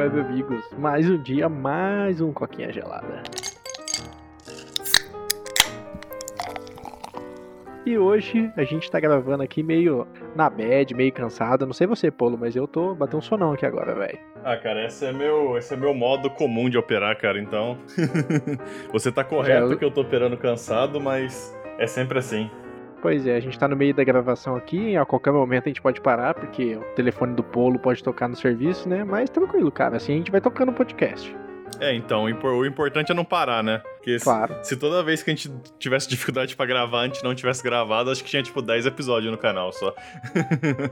web amigos. Mais um dia, mais um coquinha gelada. E hoje a gente tá gravando aqui meio na bad, meio cansado. Não sei você, Polo, mas eu tô batendo um sonão aqui agora, velho. Ah, cara, esse é meu, esse é meu modo comum de operar, cara. Então, você tá correto eu- que eu tô operando cansado, mas é sempre assim. Pois é, a gente tá no meio da gravação aqui, a qualquer momento a gente pode parar, porque o telefone do Polo pode tocar no serviço, né? Mas tranquilo, cara, assim a gente vai tocando o podcast. É, então, o impor- o importante é não parar, né? Porque se, Claro. se toda vez que a gente tivesse dificuldade pra gravar, a gente não tivesse gravado, acho que tinha tipo 10 episódios no canal só.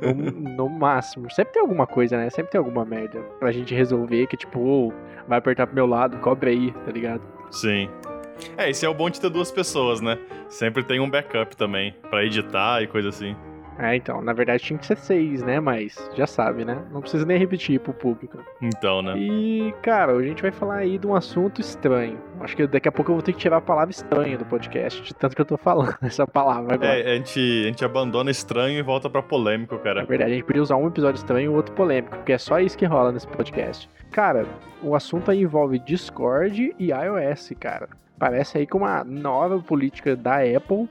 No, no máximo. Sempre tem alguma coisa, né? Sempre tem alguma merda pra gente resolver que, tipo, ô, vai apertar pro meu lado, cobre aí, tá ligado? Sim. É, esse é o bom de ter duas pessoas, né? Sempre tem um backup também, pra editar e coisa assim. É, então, na verdade tinha que ser seis, né? Mas já sabe, né? Não precisa nem repetir pro público. Então, né? E, cara, a gente vai falar aí de um assunto estranho. Acho que daqui a pouco eu vou ter que tirar a palavra estranha do podcast, de tanto que eu tô falando essa palavra agora. É, a gente, a gente abandona estranho e volta pra polêmico, Na cara. verdade, a gente podia usar um episódio estranho e o outro polêmico, porque é só isso que rola nesse podcast. Cara, o assunto aí envolve Discord e iOS, cara. Parece aí que uma nova política da Apple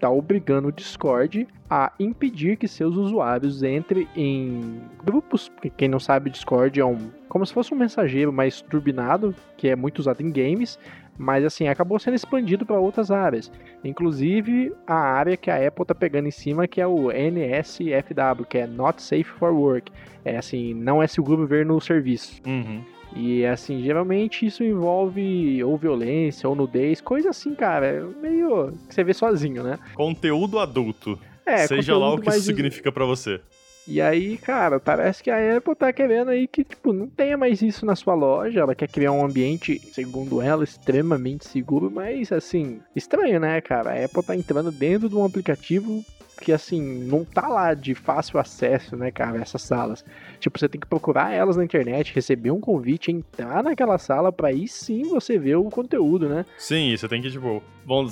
tá obrigando o Discord a impedir que seus usuários entrem em grupos. Quem não sabe, Discord é um como se fosse um mensageiro mais turbinado, que é muito usado em games, mas assim, acabou sendo expandido para outras áreas. Inclusive a área que a Apple tá pegando em cima, que é o NSFW, que é Not Safe for Work. É assim, não é seguro ver no serviço. Uhum. E assim, geralmente isso envolve ou violência ou nudez, coisa assim, cara, é meio que você vê sozinho, né? Conteúdo adulto. É, Seja lá o que isso significa pra você. E aí, cara, parece que a Apple tá querendo aí que, tipo, não tenha mais isso na sua loja. Ela quer criar um ambiente, segundo ela, extremamente seguro, mas, assim, estranho, né, cara? A Apple tá entrando dentro de um aplicativo que, assim, não tá lá de fácil acesso, né, cara, essas salas. Tipo, você tem que procurar elas na internet, receber um convite, entrar naquela sala pra aí sim você ver o conteúdo, né? Sim, você tem que, tipo. Bom,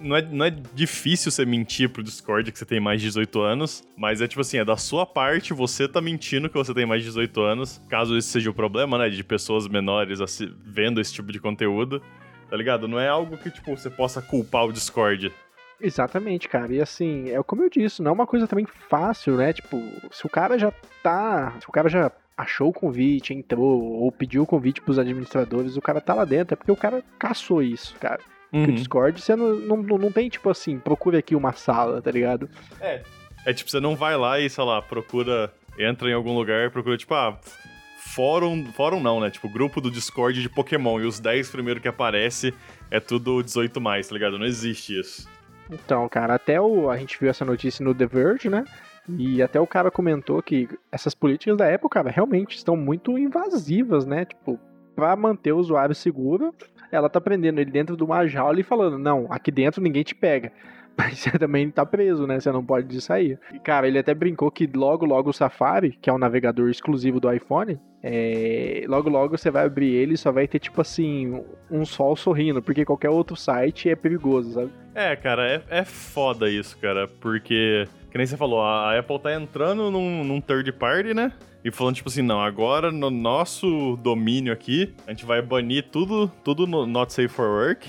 não é, não é difícil você mentir pro Discord que você tem mais de 18 anos, mas é tipo assim, é da sua parte você tá mentindo que você tem mais de 18 anos, caso esse seja o problema, né? De pessoas menores vendo esse tipo de conteúdo, tá ligado? Não é algo que, tipo, você possa culpar o Discord. Exatamente, cara. E assim, é como eu disse, não é uma coisa também fácil, né? Tipo, se o cara já tá. Se o cara já achou o convite, entrou, ou pediu o convite pros administradores, o cara tá lá dentro, é porque o cara caçou isso, cara. Porque o Discord, você não, não, não tem, tipo assim, procure aqui uma sala, tá ligado? É. É tipo, você não vai lá e, sei lá, procura. Entra em algum lugar, procura, tipo, ah. Fórum. Fórum não, né? Tipo, grupo do Discord de Pokémon. E os 10 primeiros que aparece é tudo 18 mais, tá ligado? Não existe isso. Então, cara, até o. A gente viu essa notícia no The Verge, né? E até o cara comentou que essas políticas da Apple, cara, realmente estão muito invasivas, né? Tipo, pra manter o usuário seguro, ela tá prendendo ele dentro de uma jaula e falando, não, aqui dentro ninguém te pega. Mas você também tá preso, né? Você não pode sair. E, cara, ele até brincou que logo, logo o Safari, que é um navegador exclusivo do iPhone, é... logo, logo você vai abrir ele e só vai ter, tipo assim, um sol sorrindo, porque qualquer outro site é perigoso, sabe? É, cara, é, é foda isso, cara, porque, que nem você falou, a Apple tá entrando num, num third party, né? E falando, tipo assim, não, agora no nosso domínio aqui, a gente vai banir tudo, tudo no Not Safe for Work.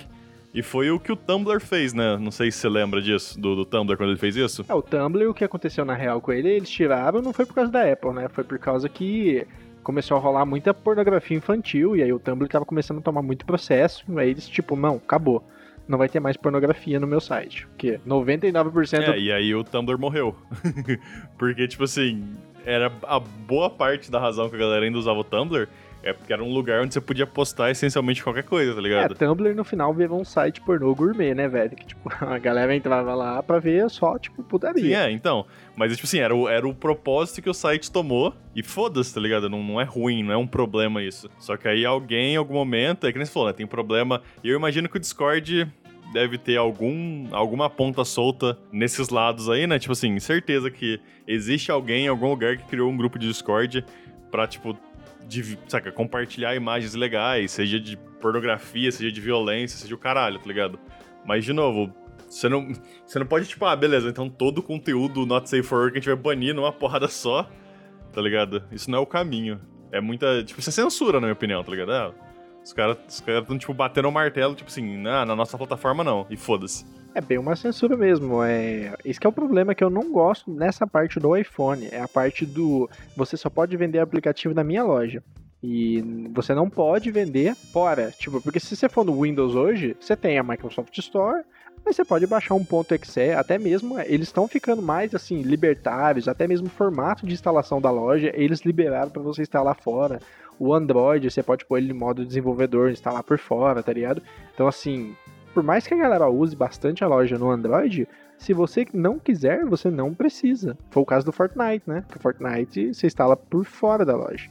E foi o que o Tumblr fez, né? Não sei se você lembra disso, do, do Tumblr quando ele fez isso. É, o Tumblr, o que aconteceu na real com ele, eles tiraram, não foi por causa da Apple, né? Foi por causa que começou a rolar muita pornografia infantil, e aí o Tumblr tava começando a tomar muito processo, aí eles, tipo, não, acabou. Não vai ter mais pornografia no meu site. Porque 99% É, e aí o Tumblr morreu. porque, tipo assim, era a boa parte da razão que a galera ainda usava o Tumblr é porque era um lugar onde você podia postar essencialmente qualquer coisa, tá É, ligado? Tumblr no final virou um site pornô gourmet, né, velho? Que, tipo, a galera entrava lá pra ver só, tipo, Sim, putaria. é, então. Mas, tipo assim, era o, era o propósito que o site tomou. E foda-se, tá ligado? Não, não é ruim, não é um problema isso. Só que aí alguém, em algum momento, é que nem você falou, né? Tem problema. E eu imagino que o Discord deve ter algum, alguma ponta solta nesses lados aí, né? Tipo assim, certeza que existe alguém em algum lugar que criou um grupo de Discord pra, tipo, de, saca, compartilhar imagens legais, seja de pornografia, seja de violência, seja o caralho, tá ligado? Mas, de novo, você não, você não pode, tipo, ah, beleza, então todo o conteúdo Not Safe for Work a gente vai banir numa porrada só, tá ligado? Isso não é o caminho. É, muita. Tipo, isso é censura, na minha opinião, tá ligado? É, os caras os cara estão, tipo, batendo o martelo, tipo assim, ah, na nossa plataforma não, e foda-se. É bem uma censura mesmo. É... Esse é o problema que eu não gosto nessa parte do iPhone. É a parte do. Você só pode vender aplicativo na minha loja. E você não pode vender fora. Tipo, porque se você for no Windows hoje, você tem a Microsoft Store, mas você pode baixar um ponto .exe, até mesmo eles estão ficando mais assim libertários, até mesmo o formato de instalação da loja, eles liberaram para você instalar fora. O Android, você pode pôr ele em modo desenvolvedor, instalar por fora, tá ligado? Então assim, por mais que a galera use bastante a loja no Android, se você não quiser, você não precisa. Foi o caso do Fortnite, né? Que o Fortnite você instala por fora da loja.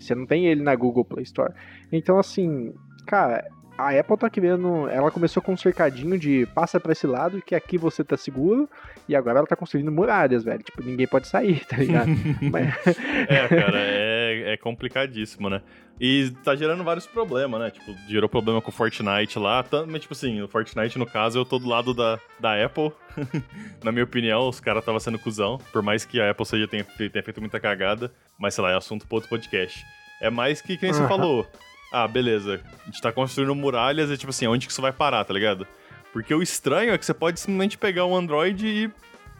Você não tem ele na Google Play Store. Então, assim, cara, a Apple tá querendo. Ela começou com um cercadinho de passa pra esse lado que aqui você tá seguro. E agora ela tá construindo muralhas, velho. Tipo, ninguém pode sair, tá ligado? Mas... É, cara, é, é complicadíssimo, né? E tá gerando vários problemas, né? Tipo, gerou problema com o Fortnite lá. Mas, tipo assim, o Fortnite, no caso, eu tô do lado da, da Apple. Na minha opinião, os caras tava sendo cuzão. Por mais que a Apple seja, tenha, tenha feito muita cagada. Mas, sei lá, é assunto pro outro podcast. É mais que, quem uhum. você falou ah, beleza, a gente tá construindo muralhas e tipo assim, onde que isso vai parar, tá ligado? Porque o estranho é que você pode simplesmente pegar um Android e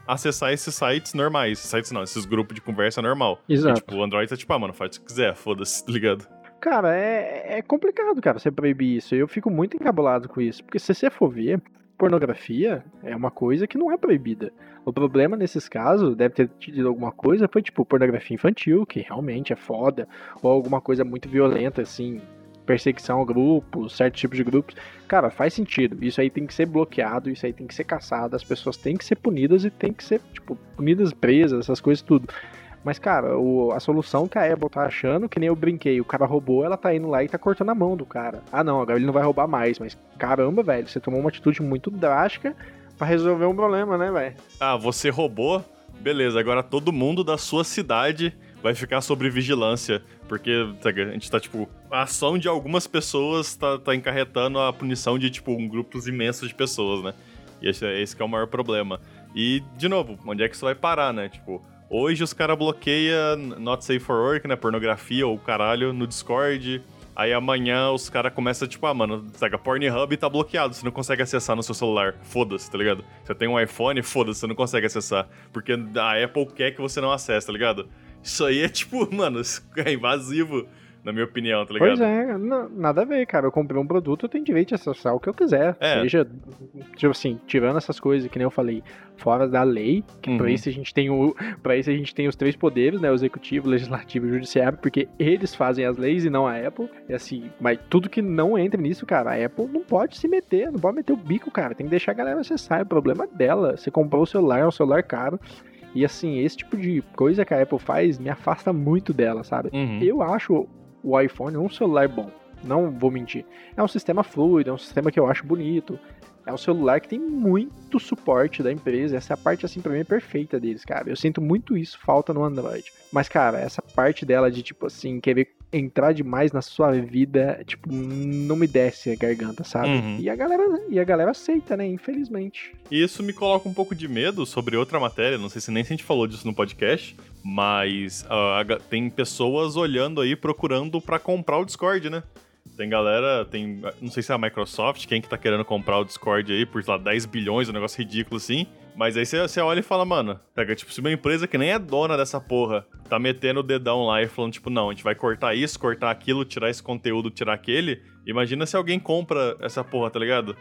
acessar esses sites normais. Sites não, esses grupos de conversa normal. Exato. E, tipo, o Android tá tipo, ah, mano, faz o que quiser, foda-se, tá ligado? Cara, é, é complicado, cara, você proibir isso. Eu fico muito encabulado com isso. Porque se você for ver, pornografia é uma coisa que não é proibida. O problema nesses casos deve ter tido alguma coisa, foi tipo pornografia infantil, que realmente é foda, ou alguma coisa muito violenta, assim, perseguição a grupos, certos tipos de grupos. Cara, faz sentido. Isso aí tem que ser bloqueado, isso aí tem que ser caçado, as pessoas têm que ser punidas e tem que ser, tipo, punidas, presas, essas coisas tudo. Mas, cara, o, a solução que a Apple tá achando, que nem eu brinquei, o cara roubou, ela tá indo lá e tá cortando a mão do cara. Ah, não, agora ele não vai roubar mais. Mas, caramba, velho, você tomou uma atitude muito drástica para resolver um problema, né, velho? Ah, você roubou? Beleza, agora todo mundo da sua cidade vai ficar sobre vigilância. Porque tá, a gente tá, tipo, a ação de algumas pessoas tá, tá encarretando a punição de, tipo, um grupos imensos de pessoas, né? E esse, esse é o maior problema. E, de novo, onde é que isso vai parar, né? Tipo, Hoje os caras bloqueiam Not Safe for Work, né? Pornografia ou caralho no Discord. Aí amanhã os caras começam, tipo, ah, mano, saca, Pornhub tá bloqueado, você não consegue acessar no seu celular. Foda-se, tá ligado? Você tem um iPhone, foda-se, você não consegue acessar. Porque a Apple quer que você não acesse, tá ligado? Isso aí é tipo, mano, é invasivo na minha opinião, tá ligado? Pois é, nada a ver, cara. Eu comprei um produto, eu tenho direito de acessar o que eu quiser. É. Seja, tipo assim, tirando essas coisas que nem eu falei, fora da lei, que uhum. pra isso a gente tem o. para isso a gente tem os três poderes, né? O executivo, o legislativo e o judiciário, porque eles fazem as leis e não a Apple. E assim, mas tudo que não entra nisso, cara, a Apple não pode se meter, não pode meter o bico, cara. Tem que deixar a galera acessar. É o problema dela. Você comprou o celular, é um celular caro. E assim, esse tipo de coisa que a Apple faz me afasta muito dela, sabe? Uhum. Eu acho o iPhone um celular bom. Não vou mentir. É um sistema fluido, é um sistema que eu acho bonito. É um celular que tem muito suporte da empresa. Essa é a parte, assim, pra mim, é perfeita deles, cara. Eu sinto muito isso, falta no Android. Mas, cara, essa parte dela de, tipo assim, querer entrar demais na sua vida, tipo, não me desce a garganta, sabe? Uhum. E, a galera, e a galera aceita, né? Infelizmente. E isso me coloca um pouco de medo sobre outra matéria, não sei se nem se a gente falou disso no podcast, mas uh, tem pessoas olhando aí, procurando para comprar o Discord, né? Tem galera, tem. Não sei se é a Microsoft, quem que tá querendo comprar o Discord aí por, sei lá, 10 bilhões, um negócio ridículo assim. Mas aí você olha e fala, mano, pega, tipo, se uma empresa que nem é dona dessa porra tá metendo o dedão lá e falando, tipo, não, a gente vai cortar isso, cortar aquilo, tirar esse conteúdo, tirar aquele. Imagina se alguém compra essa porra, tá ligado?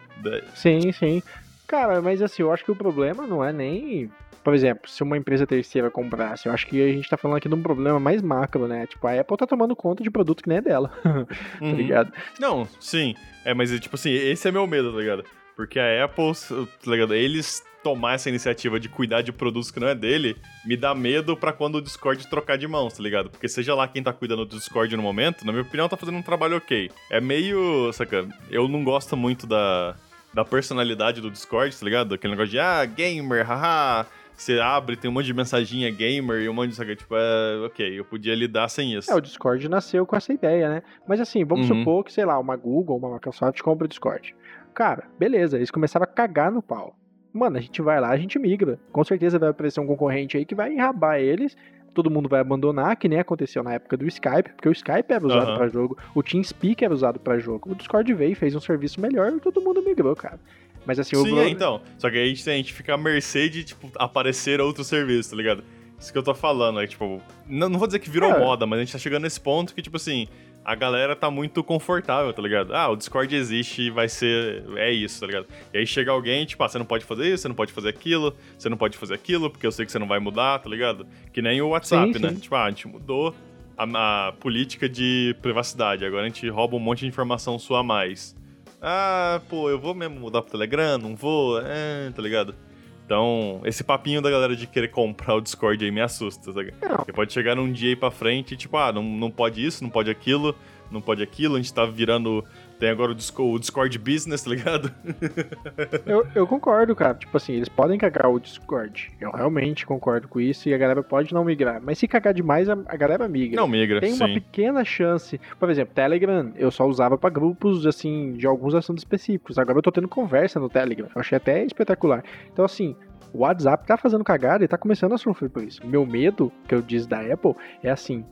Sim, sim. Cara, mas assim, eu acho que o problema não é nem por exemplo, se uma empresa terceira comprasse, eu acho que a gente tá falando aqui de um problema mais macro, né? Tipo, a Apple tá tomando conta de produto que nem é dela, tá uhum. ligado? Não, sim. É, mas tipo assim, esse é meu medo, tá ligado? Porque a Apple, tá ligado? Eles tomar essa iniciativa de cuidar de produtos que não é dele, me dá medo para quando o Discord trocar de mãos, tá ligado? Porque seja lá quem tá cuidando do Discord no momento, na minha opinião, tá fazendo um trabalho ok. É meio, saca, eu não gosto muito da, da personalidade do Discord, tá ligado? Aquele negócio de, ah, gamer, haha, você abre, tem um monte de mensaginha gamer e um monte de. Sabe, tipo, é, ok, eu podia lidar sem isso. É, o Discord nasceu com essa ideia, né? Mas assim, vamos uhum. supor que, sei lá, uma Google, uma Microsoft compra o Discord. Cara, beleza, eles começaram a cagar no pau. Mano, a gente vai lá, a gente migra. Com certeza vai aparecer um concorrente aí que vai enrabar eles todo mundo vai abandonar, que nem aconteceu na época do Skype, porque o Skype era usado Aham. pra jogo, o TeamSpeak era usado pra jogo. O Discord veio e fez um serviço melhor e todo mundo migrou, cara. Mas assim, o Sim, é, então. Só que aí a gente, a gente fica à mercê de, tipo, aparecer outro serviço, tá ligado? Isso que eu tô falando, é tipo. Não, não vou dizer que virou É. moda, mas a gente tá chegando nesse ponto que, tipo assim, a galera tá muito confortável, tá ligado? Ah, o Discord existe e vai ser. É isso, tá ligado? E aí chega alguém, tipo, ah, você não pode fazer isso, você não pode fazer aquilo, você não pode fazer aquilo, porque eu sei que você não vai mudar, tá ligado? Que nem o WhatsApp, Sim, né? sim. Tipo, ah, a gente mudou a, a política de privacidade, agora a gente rouba um monte de informação sua a mais. Ah, pô, eu vou mesmo mudar pro Telegram? Não vou? É, tá ligado? Então, esse papinho da galera de querer comprar o Discord aí me assusta, ligado? Não. Porque pode chegar num dia aí pra frente e, tipo, ah, não, não pode isso, não pode aquilo, não pode aquilo, a gente tá virando. Tem agora o Discord, o Discord Business, tá ligado? Eu, eu concordo, cara. Tipo assim, eles podem cagar o Discord. Eu realmente concordo com isso e a galera pode não migrar. Mas se cagar demais, a, a galera migra. Não migra, Tem uma sim. pequena chance. Por exemplo, Telegram, eu só usava pra grupos, assim, de alguns assuntos específicos. Agora eu tô tendo conversa no Telegram. Eu achei até espetacular. Então, assim, o WhatsApp tá fazendo cagada e tá começando a sofrer por isso. Meu medo, que eu disse da Apple, é assim.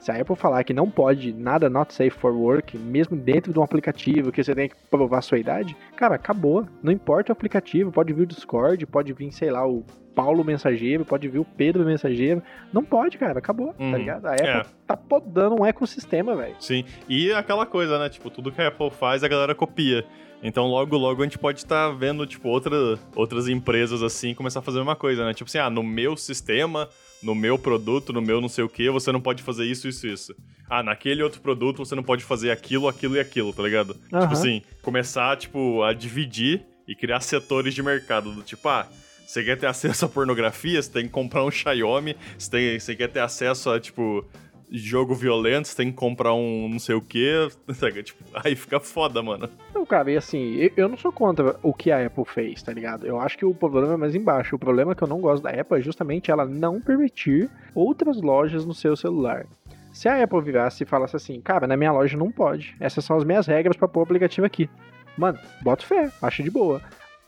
Se a Apple falar que não pode nada not safe for work, mesmo dentro de um aplicativo que você tem que provar sua idade, cara, acabou. Não importa o aplicativo, pode vir o Discord, pode vir, sei lá, o Paulo Mensageiro, pode vir o Pedro Mensageiro. Não pode, cara, acabou, Uhum. tá ligado? A Apple É. tá podando um ecossistema, velho. Sim. E aquela coisa, né? Tipo, tudo que a Apple faz, a galera copia. Então, logo, logo, a gente pode estar vendo, tipo, outra, outras empresas assim começar a fazer a mesma coisa, né? Tipo assim, ah, no meu sistema, no meu produto, no meu não sei o que, você não pode fazer isso, isso, isso. Ah, naquele outro produto você não pode fazer aquilo, aquilo e aquilo, tá ligado? Aham. Tipo assim, começar, tipo, a dividir e criar setores de mercado. Do tipo, ah, você quer ter acesso à pornografia, você tem que comprar um Xiaomi, você, tem, você quer ter acesso a, tipo, jogo violento, você tem que comprar um não sei o quê. sabe? Tipo, aí fica foda, mano. Não, cara, e assim, eu- não sou contra o que a Apple fez, tá ligado? Eu acho que o problema é mais embaixo. O problema que eu não gosto da Apple é justamente ela não permitir outras lojas no seu celular. Se a Apple virasse e falasse assim, cara, na minha loja não pode. Essas são as minhas regras pra pôr o aplicativo aqui. Mano, boto fé, acho de boa.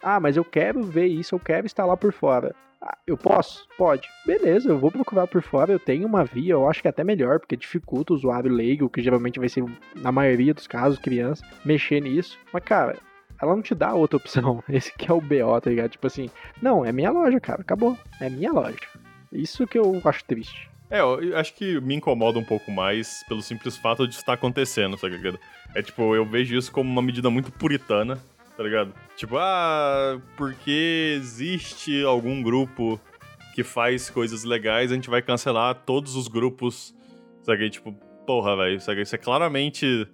Ah, mas eu quero ver isso, eu quero instalar por fora. Eu posso? Pode. Beleza, eu vou procurar por fora. Eu tenho uma via, eu acho que é até melhor, porque dificulta o usuário leigo, que geralmente vai ser, na maioria dos casos, criança, mexer nisso. Mas, cara, ela não te dá outra opção. Esse que é o BO, tá ligado? Tipo assim, não, é minha loja, cara, acabou. É minha loja. Isso que eu acho triste. É, eu acho que me incomoda um pouco mais pelo simples fato de estar acontecendo, tá ligado? É tipo, eu vejo isso como uma medida muito puritana, tá ligado? Tipo, ah, porque existe algum grupo que faz coisas legais, a gente vai cancelar todos os grupos, sabe? Tipo, porra, velho, sabe? Isso é claramente,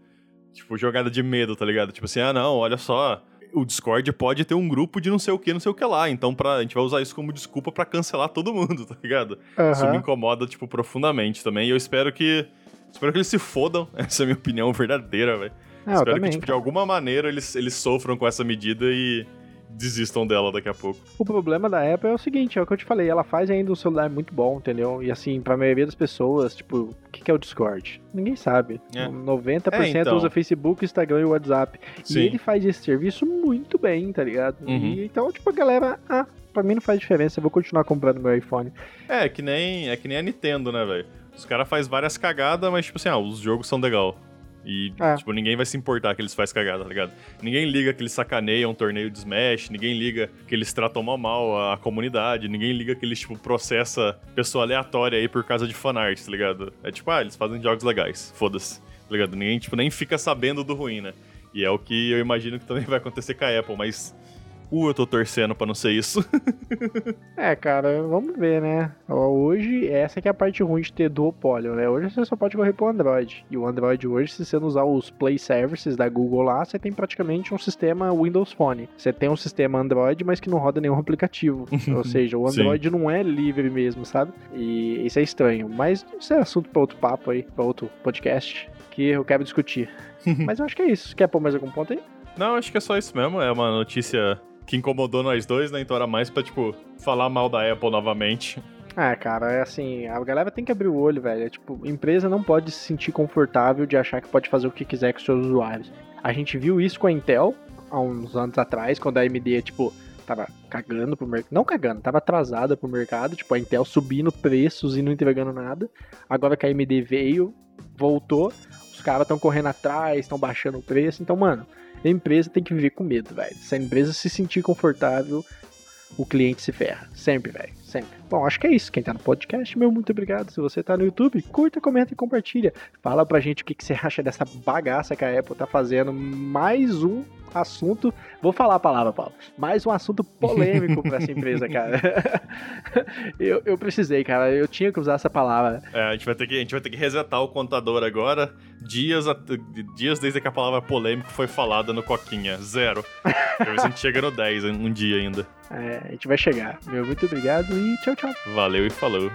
tipo, jogada de medo, tá ligado? Tipo assim, ah, não, olha só, o Discord pode ter um grupo de não sei o que, não sei o que lá, então pra, a gente vai usar isso como desculpa pra cancelar todo mundo, tá ligado? Isso me incomoda, tipo, profundamente também. E eu espero que. Espero que eles se fodam. Essa é a minha opinião verdadeira, velho. É, eu espero que, tipo, de alguma maneira eles, eles sofram com essa medida e desistam dela daqui a pouco. O problema da Apple é o seguinte, é o que eu te falei, ela faz ainda um celular muito bom, entendeu? E assim, pra maioria das pessoas, tipo, o que que é o Discord? Ninguém sabe. É. 90% É, então. usa Facebook, Instagram e WhatsApp. Sim. E ele faz esse serviço muito bem, tá ligado? Uhum. E, então, tipo, a galera, ah, pra mim não faz diferença, eu vou continuar comprando meu iPhone. É, que nem, é que nem a Nintendo, né, velho? Os caras fazem várias cagadas, mas, tipo assim, ah, os jogos são legal. E, É. tipo, ninguém vai se importar que eles fazem cagada, tá ligado? Ninguém liga que eles sacaneiam um torneio de Smash, ninguém liga que eles tratam mal mal a comunidade, ninguém liga que eles, tipo, processa pessoa aleatória aí por causa de fanart, tá ligado? É tipo, ah, eles fazem jogos legais, foda-se, tá ligado? Ninguém, tipo, nem fica sabendo do ruim, né? E é o que eu imagino que também vai acontecer com a Apple, mas... Uh, eu tô torcendo pra não ser isso. É, cara, vamos ver, né? Hoje, essa que é a parte ruim de ter duopólio, né? Hoje você só pode correr pro Android. E o Android hoje, se você não usar os Play Services da Google lá, você tem praticamente um sistema Windows Phone. Você tem um sistema Android, mas que não roda nenhum aplicativo. Ou seja, o. Android não é livre mesmo, sabe? E isso é estranho. Mas isso é assunto pra outro papo aí, pra outro podcast, que eu quero discutir. mas eu acho que é isso. Quer pôr mais algum ponto aí? Não, acho que é só isso mesmo. É uma notícia que incomodou nós dois, né? Então era mais pra, tipo, falar mal da Apple novamente. Ah, cara, é assim, a galera tem que abrir o olho, velho. É, tipo, empresa não pode se sentir confortável de achar que pode fazer o que quiser com seus usuários. A gente viu isso com a Intel há uns anos atrás, quando a AMD, tipo, tava cagando pro mercado. Não cagando, tava atrasada pro mercado. Tipo, a Intel subindo preços e não entregando nada. Agora que a AMD veio, voltou. Os caras estão correndo atrás, estão baixando o preço. Então, mano, a empresa tem que viver com medo, velho. Se a empresa se sentir confortável, o cliente se ferra. Sempre, velho. Sempre. Bom, acho que é isso. Quem tá no podcast, meu muito obrigado. Se você tá no YouTube, curta, comenta e compartilha. Fala pra gente o que, que você acha dessa bagaça que a Apple tá fazendo. Mais um assunto. Vou falar a palavra, Paulo. Mais um assunto polêmico pra essa empresa, cara. eu, eu precisei, cara. Eu tinha que usar essa palavra. É, a gente vai ter que, a gente vai ter que resetar o contador agora. Dias, a, dias desde que a palavra polêmico foi falada no Coquinha. Zero. Se a gente chega no 10 um dia ainda. É, a gente vai chegar. Meu muito obrigado tchau, tchau. Valeu e falou.